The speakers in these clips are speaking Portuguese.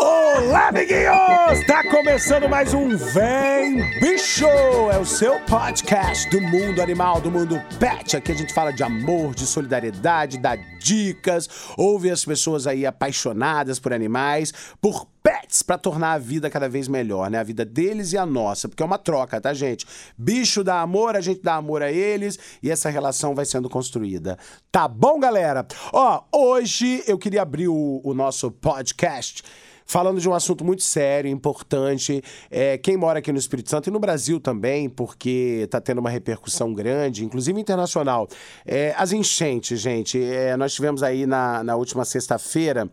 Olá, amiguinhos! Tá começando mais um Vem Bicho! É o seu podcast do mundo animal, do mundo pet. Aqui a gente fala de amor, de solidariedade, dá dicas, ouve as pessoas aí apaixonadas por animais, por pets, para tornar a vida cada vez melhor, né? A vida deles e a nossa, porque é uma troca, tá, gente? Bicho dá amor, a gente dá amor a eles e essa relação vai sendo construída. Tá bom, galera? Ó, hoje eu queria abrir o, o nosso podcast falando de um assunto muito sério, importante. É, quem mora aqui no Espírito Santo e no Brasil também, porque está tendo uma repercussão grande, inclusive internacional. É, as enchentes, gente. É, nós tivemos aí na, na última sexta-feira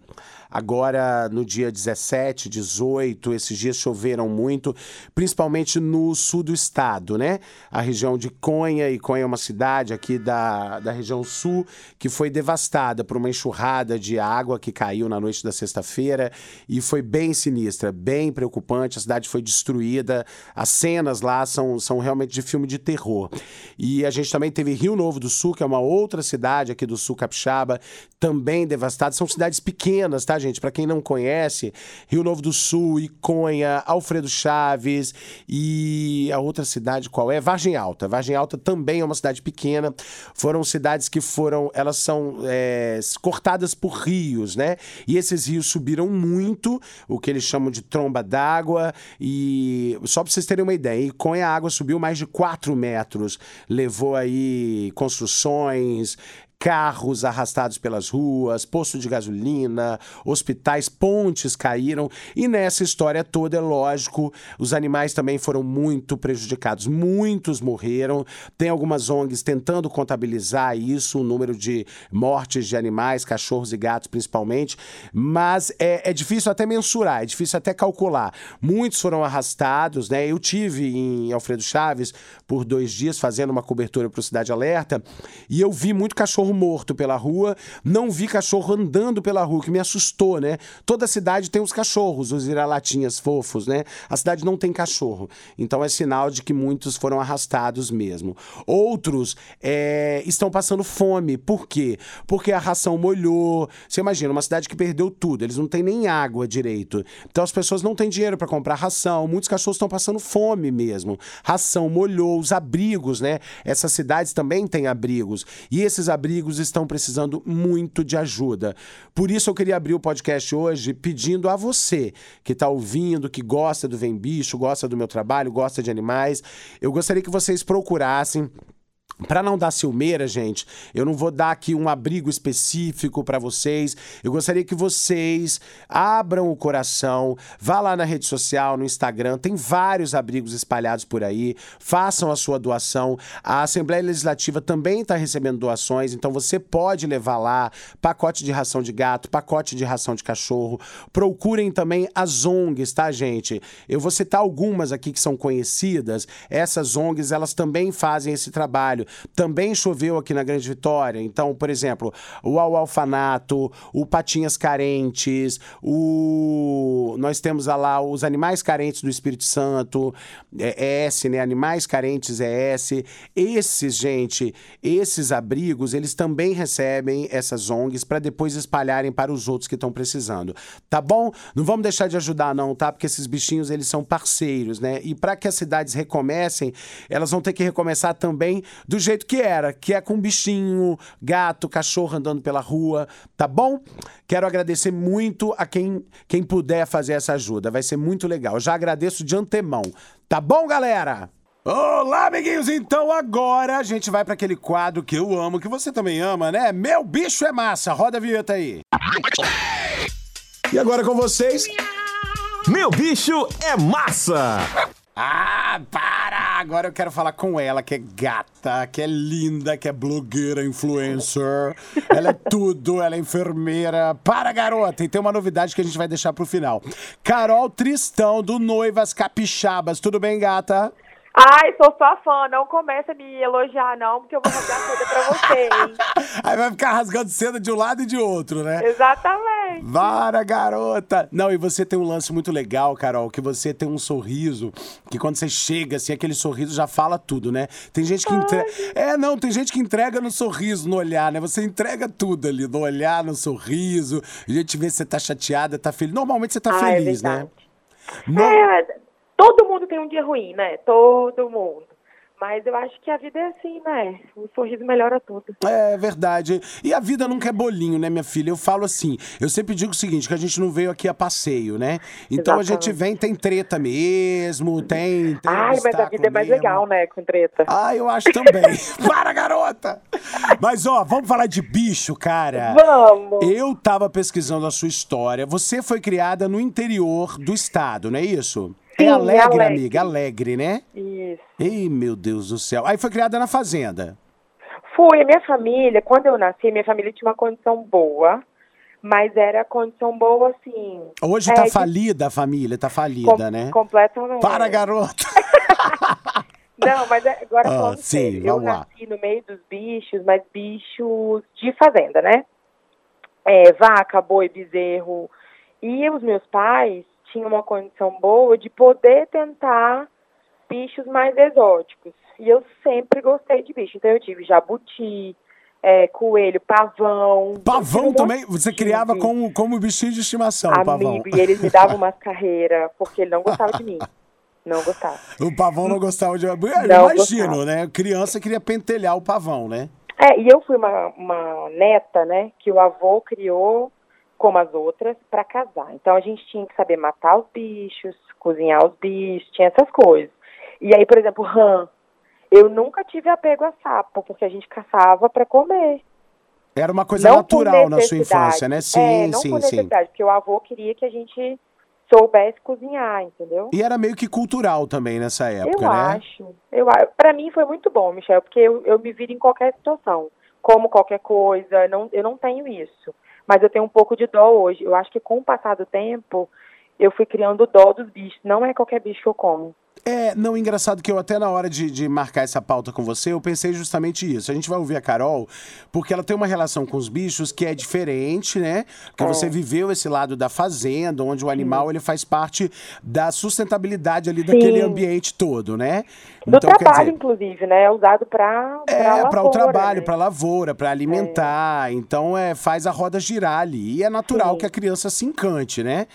agora no dia 17, 18, esses dias choveram muito, principalmente no sul do estado, né? A região de Conha, e Conha é uma cidade aqui da, da região sul que foi devastada por uma enxurrada de água que caiu na noite da sexta-feira e foi bem sinistra, bem preocupante. A cidade foi destruída, as cenas lá são, são realmente de filme de terror. E a gente também teve Rio Novo do Sul, que é uma outra cidade aqui do sul capixaba, também devastada. São cidades pequenas, tá, gente? Para quem não conhece, Rio Novo do Sul, Iconha, Alfredo Chaves e a outra cidade qual é? Vargem Alta. Vargem Alta também é uma cidade pequena. Foram cidades que foram, elas são é, cortadas por rios, né? E esses rios subiram muito, o que eles chamam de tromba d'água. E só para vocês terem uma ideia, Iconha a água subiu mais de 4 metros, levou aí construções, carros arrastados pelas ruas, posto de gasolina, hospitais, pontes caíram. E nessa história toda, é lógico, os animais também foram muito prejudicados. Muitos morreram. Tem algumas ONGs tentando contabilizar isso, o número de mortes de animais, cachorros e gatos principalmente. Mas é, é difícil até mensurar, é difícil até calcular. Muitos foram arrastados, né? Eu tive em Alfredo Chaves por dois dias fazendo uma cobertura para o Cidade Alerta e eu vi muito cachorro morto pela rua, não vi cachorro andando pela rua, que me assustou, né? Toda cidade tem os cachorros, os vira-latinhas fofos, né? A cidade não tem cachorro. Então é sinal de que muitos foram arrastados mesmo. Outros é, estão passando fome. Por quê? Porque a ração molhou. Você imagina, uma cidade que perdeu tudo, eles não têm nem água direito. Então as pessoas não têm dinheiro para comprar ração. Muitos cachorros estão passando fome mesmo. Ração molhou, os abrigos, né? Essas cidades também têm abrigos. E esses abrigos amigos estão precisando muito de ajuda. Por isso eu queria abrir o podcast hoje pedindo a você que está ouvindo, que gosta do Vem Bicho, gosta do meu trabalho, gosta de animais, eu gostaria que vocês procurassem para não dar ciumeira, gente, eu não vou dar aqui um abrigo específico para vocês. Eu gostaria que vocês abram o coração, vá lá na rede social, no Instagram, tem vários abrigos espalhados por aí. Façam a sua doação. A Assembleia Legislativa também está recebendo doações, então você pode levar lá pacote de ração de gato, pacote de ração de cachorro. Procurem também as ONGs, tá, gente? Eu vou citar algumas aqui que são conhecidas. Essas ONGs, elas também fazem esse trabalho. Também choveu aqui na Grande Vitória. Então, por exemplo, o Alfanato, o Patinhas Carentes, o nós temos lá os Animais Carentes do Espírito Santo, é S, né? Animais Carentes é S. Esses, gente, esses abrigos, eles também recebem essas ONGs para depois espalharem para os outros que estão precisando. Tá bom? Não vamos deixar de ajudar não, tá? Porque esses bichinhos, eles são parceiros, né? E para que as cidades recomecem, elas vão ter que recomeçar também do jeito que era, que é com bichinho, gato, cachorro andando pela rua, tá bom? Quero agradecer muito a quem, quem puder fazer essa ajuda, vai ser muito legal. Já agradeço de antemão, tá bom, galera? Olá, amiguinhos! Então agora a gente vai para aquele quadro que eu amo, que você também ama, né? Meu bicho é massa. Roda a vinheta aí. E agora com vocês. Meu bicho é massa! Ah, Agora eu quero falar com ela, que é gata, que é linda, que é blogueira, influencer. Ela é tudo, ela é enfermeira. Para, garota! E tem uma novidade que a gente vai deixar pro final. Carol Tristão, do Noivas Capixabas. Tudo bem, gata? Ai, sou sua fã. Não começa a me elogiar, não, porque eu vou rasgar seda pra você, hein? Aí vai ficar rasgando seda de um lado e de outro, né? Exatamente. Vara, garota! Não, e você tem um lance muito legal, Carol, que você tem um sorriso, que quando você chega, assim, aquele sorriso já fala tudo, né? Tem gente que entrega. É, não, tem gente que entrega no sorriso, no olhar, né? Você entrega tudo ali, no olhar, no sorriso. A gente vê se você tá chateada, tá feliz. Normalmente você tá Ah, é feliz, né? verdade. No- É, todo mundo tem um dia ruim, né? Todo mundo. Mas eu acho que a vida é assim, né? O sorriso melhora tudo. É verdade. E a vida nunca é bolinho, né, minha filha? Eu falo assim, eu sempre digo o seguinte, que a gente não veio aqui a passeio, né? Então a gente Exatamente. vem, tem treta mesmo, tem... tem Ai, mas a vida é mais mesmo. legal, né? Com treta. Ah, eu acho também. Para, garota! Mas, ó, vamos falar de bicho, cara. Vamos! Eu tava pesquisando a sua história. Você foi criada no interior do estado, não é isso? Sim, é alegre, Alegre. amiga, alegre, né? Ei, meu Deus do céu. Aí foi criada na fazenda. Fui, a minha família, quando eu nasci, minha família tinha uma condição boa, mas era condição boa, assim... Hoje é, tá falida a família, tá falida, com- né? Completamente. Para, garota! Não, mas é- agora Ah, falando sim, sério, eu vamos lá. nasci no meio dos bichos, mas bichos de fazenda, né? É, vaca, boi, bezerro. E os meus pais tinham uma condição boa de poder tentar bichos mais exóticos. E eu sempre gostei de bicho. Então eu tive jabuti, é, coelho, pavão. Pavão também? Você criava como, como bichinho de estimação, o pavão. Amigo, e eles me davam umas carreiras, porque ele não gostava de mim. Não gostava. O pavão não gostava de. Eu Não imagino, gostava. né? Criança queria pentelhar o pavão, né? É, e eu fui uma, uma neta, né, que o avô criou como as outras para casar. Então a gente tinha que saber matar os bichos, cozinhar os bichos, tinha essas coisas. E aí, por exemplo, rã. Eu nunca tive apego a sapo, porque a gente caçava para comer. Era uma coisa não natural na sua infância, né? é, Sim, não sim, por sim. porque o avô queria que a gente soubesse cozinhar, entendeu? E era meio que cultural também nessa época, eu né? acho. Eu, a- pra mim foi muito bom, Michel, porque eu, eu me viro em qualquer situação. Como qualquer coisa, não, eu não tenho isso. Mas eu tenho um pouco de dó hoje. Eu acho que com o passar do tempo, eu fui criando dó dos bichos. Não é qualquer bicho que eu como. É, não, engraçado que eu até na hora de, de marcar essa pauta com você, eu pensei justamente isso. A gente vai ouvir a Carol, porque ela tem uma relação com os bichos que é diferente, né? Porque É. você viveu esse lado da fazenda, onde o animal ele faz parte da sustentabilidade ali daquele Sim. ambiente todo, né? Do quer trabalho, dizer, inclusive, né? É usado pra, pra É, para o trabalho, né? para lavoura, para alimentar. Então, é, faz a roda girar ali. E é natural Sim. que a criança se encante, né?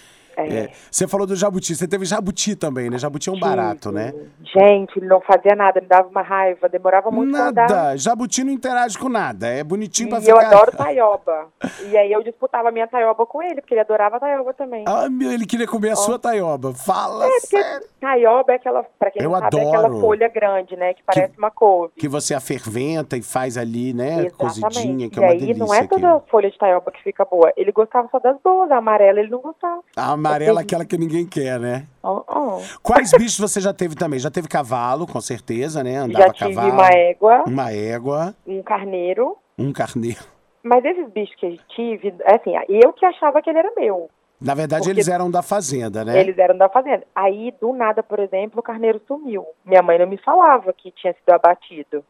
É. É, Você falou do jabuti. Você teve jabuti também, né? Jabuti é um barato, né? Gente, ele não fazia nada, me dava uma raiva, demorava muito pra andar. Nada. Jabuti não interage com nada. É bonitinho pra E ficar. eu adoro taioba. E aí eu disputava a minha taioba com ele, porque ele adorava taioba também. Ah, meu, ele queria comer a sua taioba. Fala É, sério. taioba é aquela, pra quem Eu sabe, é aquela adoro. folha grande, né? Que parece uma couve. Que você a ferventa e faz ali, né? Exatamente. Cozidinha, que é e uma aí delícia. não é toda aquilo. folha de taioba que fica boa. Ele gostava só das boas, a amarela ele não gostava. A amarela, aquela que ninguém quer, né? Oh, oh. Quais bichos você já teve também? Já teve cavalo, com certeza, né? Andava Já tive cavalo. uma égua, Uma égua, um carneiro. um carneiro. Mas esses bichos que eu tive, assim, eu que achava que ele era meu. Na verdade, Porque eles eram da fazenda, né? Eles eram da fazenda. Aí, do nada, por exemplo, o carneiro sumiu. Minha mãe não me falava que tinha sido abatido.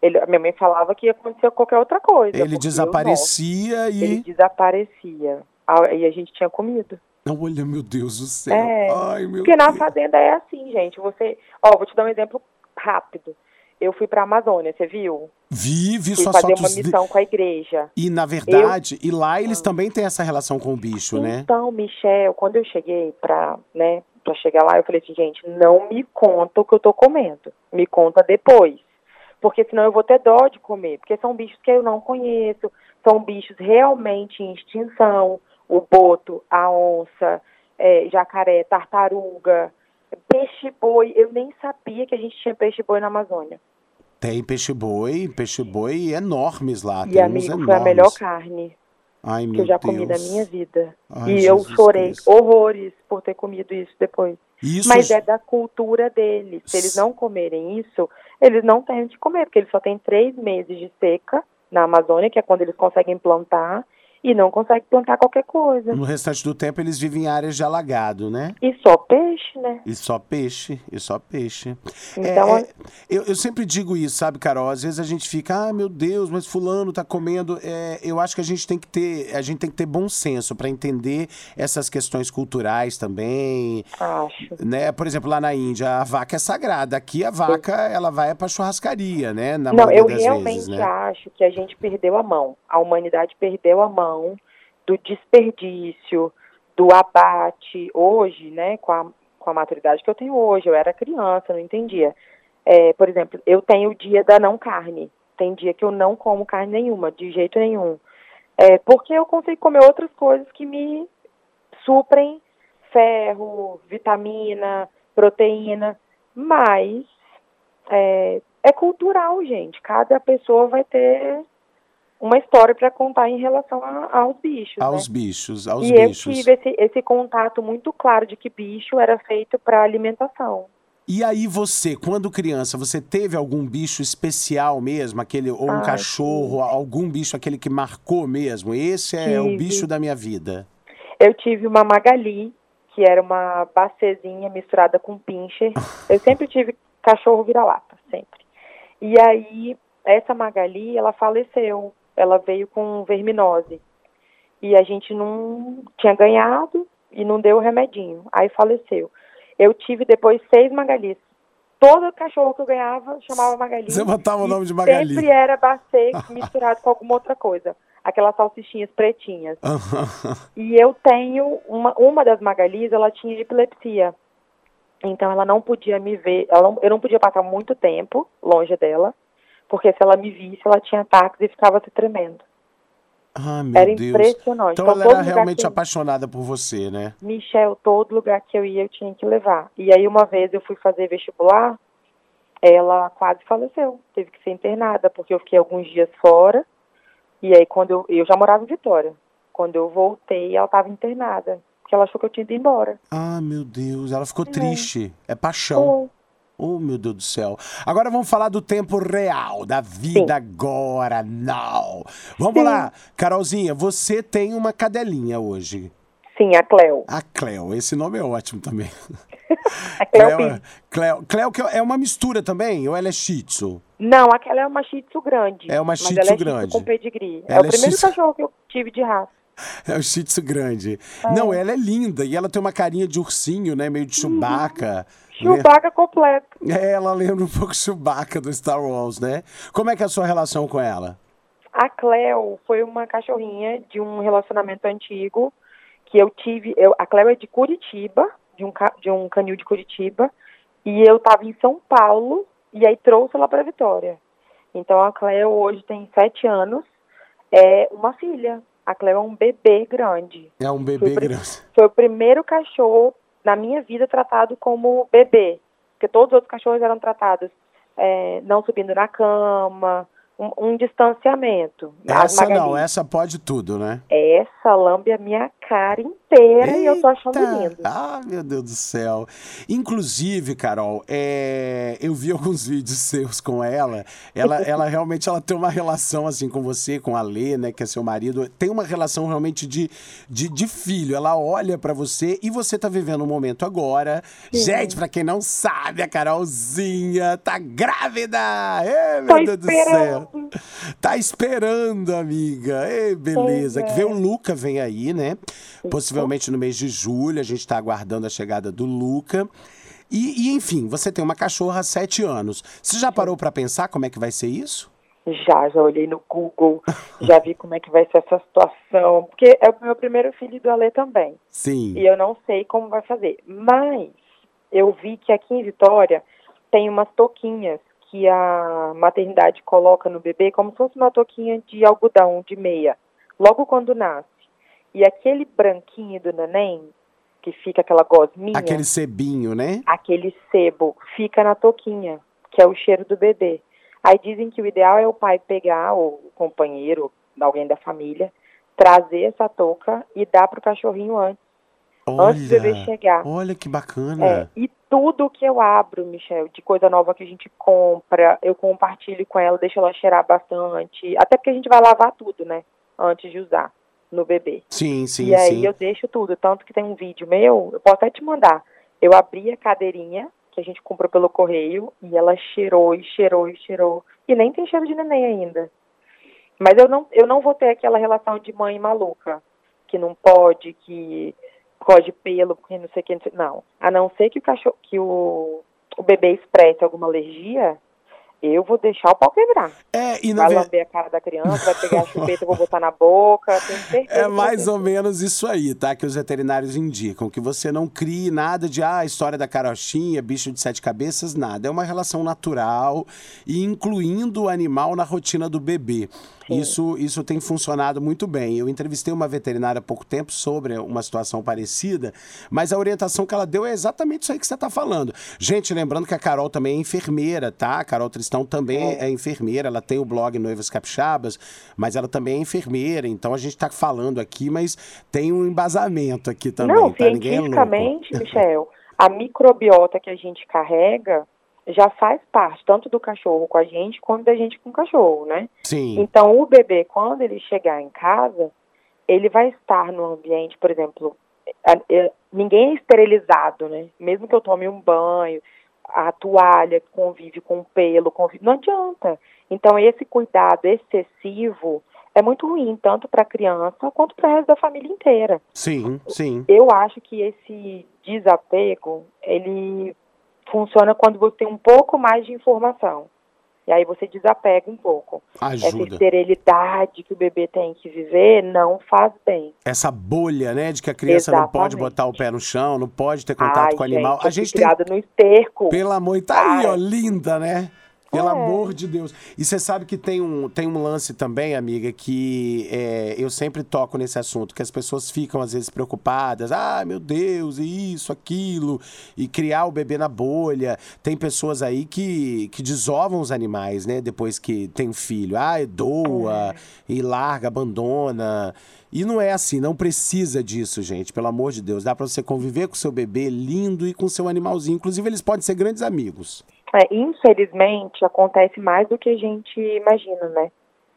Ele, minha mãe falava que ia acontecer qualquer outra coisa. Ele desaparecia nossa, Ele e. desaparecia. Aí a gente tinha comido. Olha, meu Deus do céu. É, Ai, meu Porque na Deus. fazenda é assim, gente. Você. Ó, vou te dar um exemplo rápido. Eu fui pra Amazônia, você viu? Vi, vi Fui fazer uma fotos. missão com a igreja. E, na verdade, e lá eles também têm essa relação com o bicho, né? Então, Michel, quando eu cheguei pra, né, pra chegar lá, eu falei assim, gente, não me conta o que eu tô comendo. Me conta depois. Porque senão eu vou ter dó de comer. Porque são bichos que eu não conheço. São bichos realmente em extinção. O boto, a onça, é, jacaré, tartaruga, peixe-boi. Eu nem sabia que a gente tinha peixe-boi na Amazônia. Tem peixe-boi, peixe-boi enormes lá. e, tem amigo, foi a enormes. melhor carne Ai, que eu já Deus. comi na minha vida. Ai, e eu Jesus chorei Cristo. horrores por ter comido isso depois. Isso Mas é da cultura deles. Se eles não comerem isso, eles não têm de comer, porque eles só têm três meses de seca na Amazônia, que é quando eles conseguem plantar, e não consegue plantar qualquer coisa. No restante do tempo eles vivem em áreas de alagado, né? E só peixe, né? E só peixe, e só peixe. Então, É, é, eu, eu sempre digo isso, sabe, Carol? Às vezes a gente fica, ah, meu Deus, mas fulano tá comendo. É, eu acho que a gente tem que ter, a gente tem que ter bom senso para entender essas questões culturais também. acho. Né? Por exemplo, lá na Índia, a vaca é sagrada. Aqui a vaca, ela vai pra churrascaria, né? Na Não, eu realmente vezes, né? acho que a gente perdeu a mão. A humanidade perdeu a mão do desperdício, do abate. Hoje, né, com a, com a maturidade que eu tenho hoje, eu era criança, não entendia. É, por exemplo, eu tenho o dia da não carne. Tem dia que eu não como carne nenhuma, de jeito nenhum. É, porque eu consigo comer outras coisas que me suprem ferro, vitamina, proteína, mas é, é cultural, gente. Cada pessoa vai ter uma história para contar em relação a- aos bichos. Aos né? bichos, aos e eu bichos. tive esse, esse contato muito claro de que bicho era feito para alimentação. E aí você, quando criança, você teve algum bicho especial mesmo, aquele ou um Ah, cachorro, algum bicho aquele que marcou mesmo? Esse é o Tive. bicho da minha vida. Eu tive uma Magali, que era uma bacezinha misturada com pincher. Eu sempre tive cachorro vira-lata, sempre. E aí, essa Magali, ela faleceu. Ela veio com verminose. E a gente não tinha ganhado e não deu o remedinho. Aí faleceu. Eu tive depois seis Magalis. Todo cachorro que eu ganhava chamava Magali. Você botava o nome de Magali. Sempre era bacê misturado com alguma outra coisa. Aquelas salsichinhas pretinhas. E eu tenho uma, uma das Magalis, ela tinha epilepsia. Então ela não podia me ver, ela não- eu não podia passar muito tempo longe dela, porque se ela me visse, ela tinha ataques e ficava se tremendo. ah, meu Era Deus. impressionante. Então Então, ela era realmente eu- apaixonada por você, né? Michel, todo lugar que eu ia, eu tinha que levar. E aí uma vez eu fui fazer vestibular, ela quase faleceu, teve que ser internada, porque eu fiquei alguns dias fora. E aí quando eu, eu já morava em Vitória. Quando eu voltei, ela estava internada, porque ela achou que eu tinha ido embora. Ah, meu Deus, ela ficou triste. É paixão. Pô, Oh, meu Deus do céu. Agora vamos falar do tempo real, da vida agora, não. Vamos Sim. lá. Carolzinha, você tem uma cadelinha hoje. Sim, a Cleo. A Cleo, esse nome é ótimo também. A Cleo Cleo, é- Cleo, Cleo que é uma mistura também, ou ela é shih tzu? Não, aquela é uma Shih Tzu grande. É uma mas Shih Tzu é Shih grande. com pedigree. É Ela o é primeiro Shih cachorro que eu tive de raça. É o shih tzu grande. Não, ela é linda e ela tem uma carinha de ursinho, né? Meio de Chewbacca. né? Chewbacca completo. É, ela lembra um pouco Chewbacca do Star Wars, né? Como é que é a sua relação com ela? A Cleo foi uma cachorrinha de um relacionamento antigo que eu tive. Eu, a Cleo é de Curitiba, de um, de um canil de Curitiba, e eu estava em São Paulo e aí trouxe ela para Vitória. Então a Cleo hoje tem sete anos, é uma filha. A Cleo é um bebê grande. É um bebê Foi- grande. Foi o primeiro cachorro na minha vida tratado como bebê, porque todos os outros cachorros eram tratados é, não subindo na cama, um, um distanciamento. Essa não, essa pode tudo, né? Essa lambe a minha cara inteira e eu tô achando Eita! lindo. Ah, meu Deus do céu. Inclusive, Carol, é, eu vi alguns vídeos seus com ela. Ela, ela realmente ela tem uma relação assim com você, com a Lê, né, que é seu marido. Tem uma relação realmente de, de, de filho. Ela olha pra você e você tá vivendo um momento agora. Gente, pra quem não sabe, a Carolzinha tá grávida! Ê, meu Tô Deus do céu! esperando. Tá esperando, amiga. Ei, beleza. Pois Que é. vem o Luca, vem aí, né? Possivelmente no mês de julho. A gente tá aguardando a chegada do Luca. E, e, enfim, você tem uma cachorra há sete anos. Você já parou pra pensar como é que vai ser isso? Já, já olhei no Google, já vi como é que vai ser essa situação, porque é o meu primeiro filho do Alê também. Sim. E eu não sei como vai fazer. Mas eu vi que aqui em Vitória tem umas touquinhas que a maternidade coloca no bebê como se fosse uma touquinha de algodão, de meia, logo quando nasce. E aquele branquinho do neném, que fica aquela gosminha, Aquele cebinho, né? aquele sebo, fica na touquinha, que é o cheiro do bebê. Aí dizem que o ideal é o pai pegar, ou o companheiro, alguém da família, trazer essa touca e dar pro cachorrinho antes. Antes do bebê Olha, chegar. olha que É, bacana. e tudo que eu abro, Michel, de coisa nova que a gente compra, eu compartilho com ela, deixo ela cheirar bastante. Até porque a gente vai lavar tudo, né? Antes de usar. No bebê. Sim, sim, e aí sim. eu deixo tudo, tanto que tem um vídeo meu, eu posso até te mandar. Eu abri a cadeirinha que a gente comprou pelo correio e ela cheirou e cheirou e cheirou e nem tem cheiro de neném ainda. Mas eu não, eu não vou ter aquela relação de mãe maluca, que não pode, que pode pelo, porque não sei o que, não, sei, não. A não ser que o cachorro, que o, o bebê expresse alguma alergia, eu vou deixar o pau quebrar. É, e na Vai verdade. lamber a cara da criança, vai pegar a chupeta, vou botar na boca. É mais ou menos isso aí, tá? Que os veterinários indicam. Que você não crie nada de, ah, história da carochinha, bicho de sete cabeças, nada. É uma relação natural e incluindo o animal na rotina do bebê. Isso, isso tem funcionado muito bem. Eu entrevistei uma veterinária há pouco tempo sobre uma situação parecida, mas a orientação que ela deu é exatamente isso aí que você está falando. Gente, lembrando que a Carol também é enfermeira, tá? A Carol Tristão também é, enfermeira, ela tem o blog Noivas Capixabas, mas ela também é enfermeira, então a gente está falando aqui, mas tem um embasamento aqui também, Não, tá? É cientificamente, Michel, a microbiota que a gente carrega já faz parte tanto do cachorro com a gente quanto da gente com o cachorro, né? Sim, Então, o bebê, quando ele chegar em casa, ele vai estar no ambiente, por exemplo, é, ninguém é esterilizado, né? Mesmo que eu tome um banho, a toalha convive com o pelo, convive, não adianta. Então, esse cuidado excessivo é muito ruim, tanto para a criança quanto para o resto da família inteira. sim, sim. Eu acho que esse desapego, ele funciona quando você tem um pouco mais de informação. E aí você desapega um pouco. Essa Ajuda. esterilidade que o bebê tem que viver não faz bem. Essa bolha, né, de que a criança não pode Exatamente. botar o pé no chão, não pode ter contato Ai, com o animal. gente, a gente tem no esterco. Pelo amor, tá aí, Para. ó, linda, né? Pelo É. amor de Deus. E você sabe que tem um, tem um lance também, amiga, que é, eu sempre toco nesse assunto, que as pessoas ficam às vezes preocupadas. Ah, meu Deus, e isso, aquilo. E criar o bebê na bolha. Tem pessoas aí que, que desovam os animais, né? Depois que tem um filho. Ah, doa, e larga, abandona. E não é assim, não precisa disso, gente, pelo amor de Deus. Dá pra você conviver com seu bebê lindo e com seu animalzinho. Inclusive, eles podem ser grandes amigos. É, infelizmente, acontece mais do que a gente imagina, né?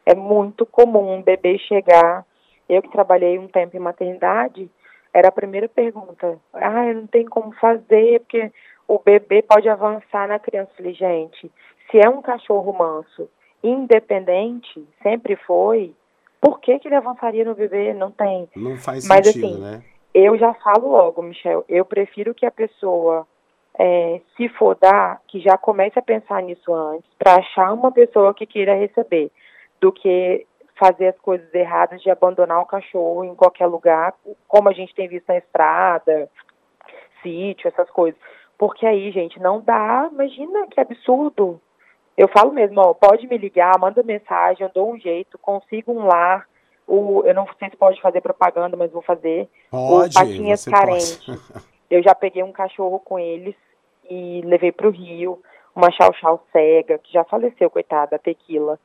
É muito comum um bebê chegar. Eu que trabalhei um tempo em maternidade, era a primeira pergunta. Ah, eu não tenho como fazer, porque o bebê pode avançar na criança. Eu Falei, gente, se é um cachorro manso, independente, sempre foi, por que, que ele avançaria no bebê? Não tem. Não faz Mas, sentido, assim, né? Eu já falo logo, Michel, eu prefiro que a pessoa, é, se for dar, que já comece a pensar nisso antes, para achar uma pessoa que queira receber, do que fazer as coisas erradas de abandonar o cachorro em qualquer lugar, como a gente tem visto na estrada, sítio, essas coisas. Porque aí, gente, não dá, imagina que absurdo. Eu falo mesmo, ó, pode me ligar, manda mensagem, eu dou um jeito, consigo um lar. O, eu não sei se pode fazer propaganda, mas vou fazer. Pode, o Patinhas você Carente. pode. Eu já peguei um cachorro com eles e levei para o Rio, uma chau-chau cega, que já faleceu, coitada, a tequila.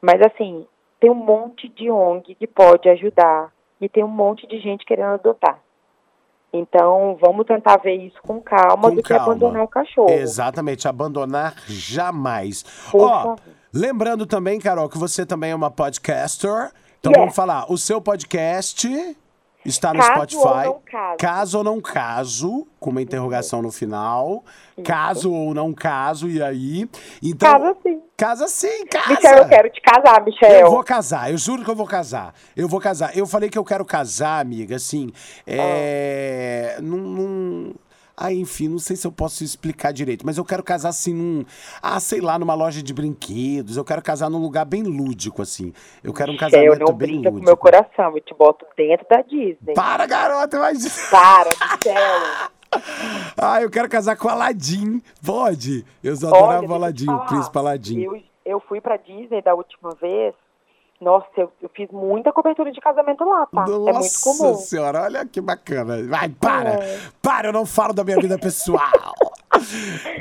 Mas assim, tem um monte de ONG que pode ajudar e tem um monte de gente querendo adotar. Então, vamos tentar ver isso com calma Com do que calma. abandonar o cachorro. Exatamente, abandonar jamais. Ó, favor. lembrando também, Carol, que você também é uma podcaster. Então vamos falar, o seu podcast está no Caso Spotify. ou não caso. Caso ou não caso, com uma interrogação no final. Caso ou não caso, e aí? Então, Casa sim. Casa sim, casa. Michel, eu quero te casar, Michel. Eu vou casar, eu juro que eu vou casar. Eu vou casar. Eu falei que eu quero casar, amiga, assim. É. Num. num... Ah, enfim, não sei se eu posso explicar direito, mas eu quero casar assim num. Ah, sei lá, numa loja de brinquedos. Eu quero casar num lugar bem lúdico, assim. Eu quero um casamento não bem brinca com lúdico. meu coração, eu te boto dentro da Disney. Para, garota, mas. Para, Michel. Ah, eu quero casar com Aladim. Pode? Eu só adorava eu Aladim, o príncipe Aladim. Eu, eu fui pra Disney da última vez. Nossa, eu, eu fiz muita cobertura de casamento lá, tá? Nossa é muito comum. senhora, olha que bacana. Vai, para! É. Para, eu não falo da minha vida pessoal.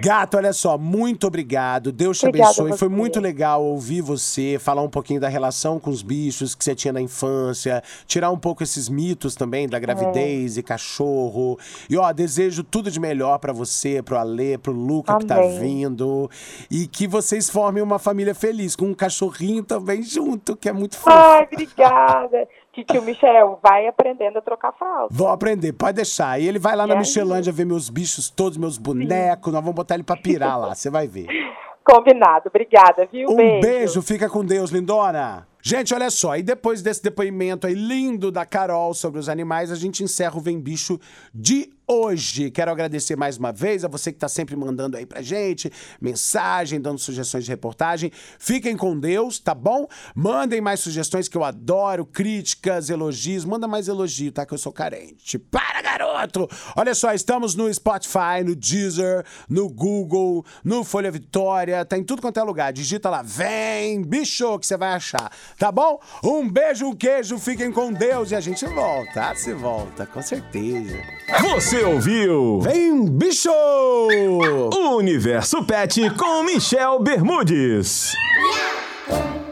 Gato, olha só, muito obrigado. Deus te Obrigada abençoe. Foi muito legal ouvir você falar um pouquinho da relação com os bichos que você tinha na infância, tirar um pouco esses mitos também da gravidez e cachorro. E ó, desejo tudo de melhor pra você, pro Alê, pro Luca que tá Amém. vindo. E que vocês formem uma família feliz, com um cachorrinho também junto, que é muito fofo. Ai, obrigada. Tio Michel, vai aprendendo a trocar fralda. Vou aprender, pode deixar. E ele vai lá E na? Michelândia ver meus bichos todos, meus bonecos. Nós vamos botar ele pra pirar lá, você vai ver. Combinado. Obrigada, viu? Um beijo. fica com Deus, lindona. Gente, olha só, e depois desse depoimento aí lindo da Carol sobre os animais, a gente encerra o Vem Bicho de hoje. Quero agradecer mais uma vez a você que tá sempre mandando aí pra gente mensagem, dando sugestões de reportagem. Fiquem com Deus, tá bom? Mandem mais sugestões que eu adoro, críticas, elogios. Manda mais elogio, tá? Que eu sou carente. Para, garoto! Olha só, estamos no Spotify, no Deezer, no Google, no Folha Vitória, tá em tudo quanto é lugar. Digita lá, vem, bicho, que você vai achar. Tá bom? Um beijo, um queijo, fiquem com Deus e a gente volta. Ah, se volta, com certeza. Você ouviu? Vem, bicho! O Universo Pet com Michel Bermudes. Yeah!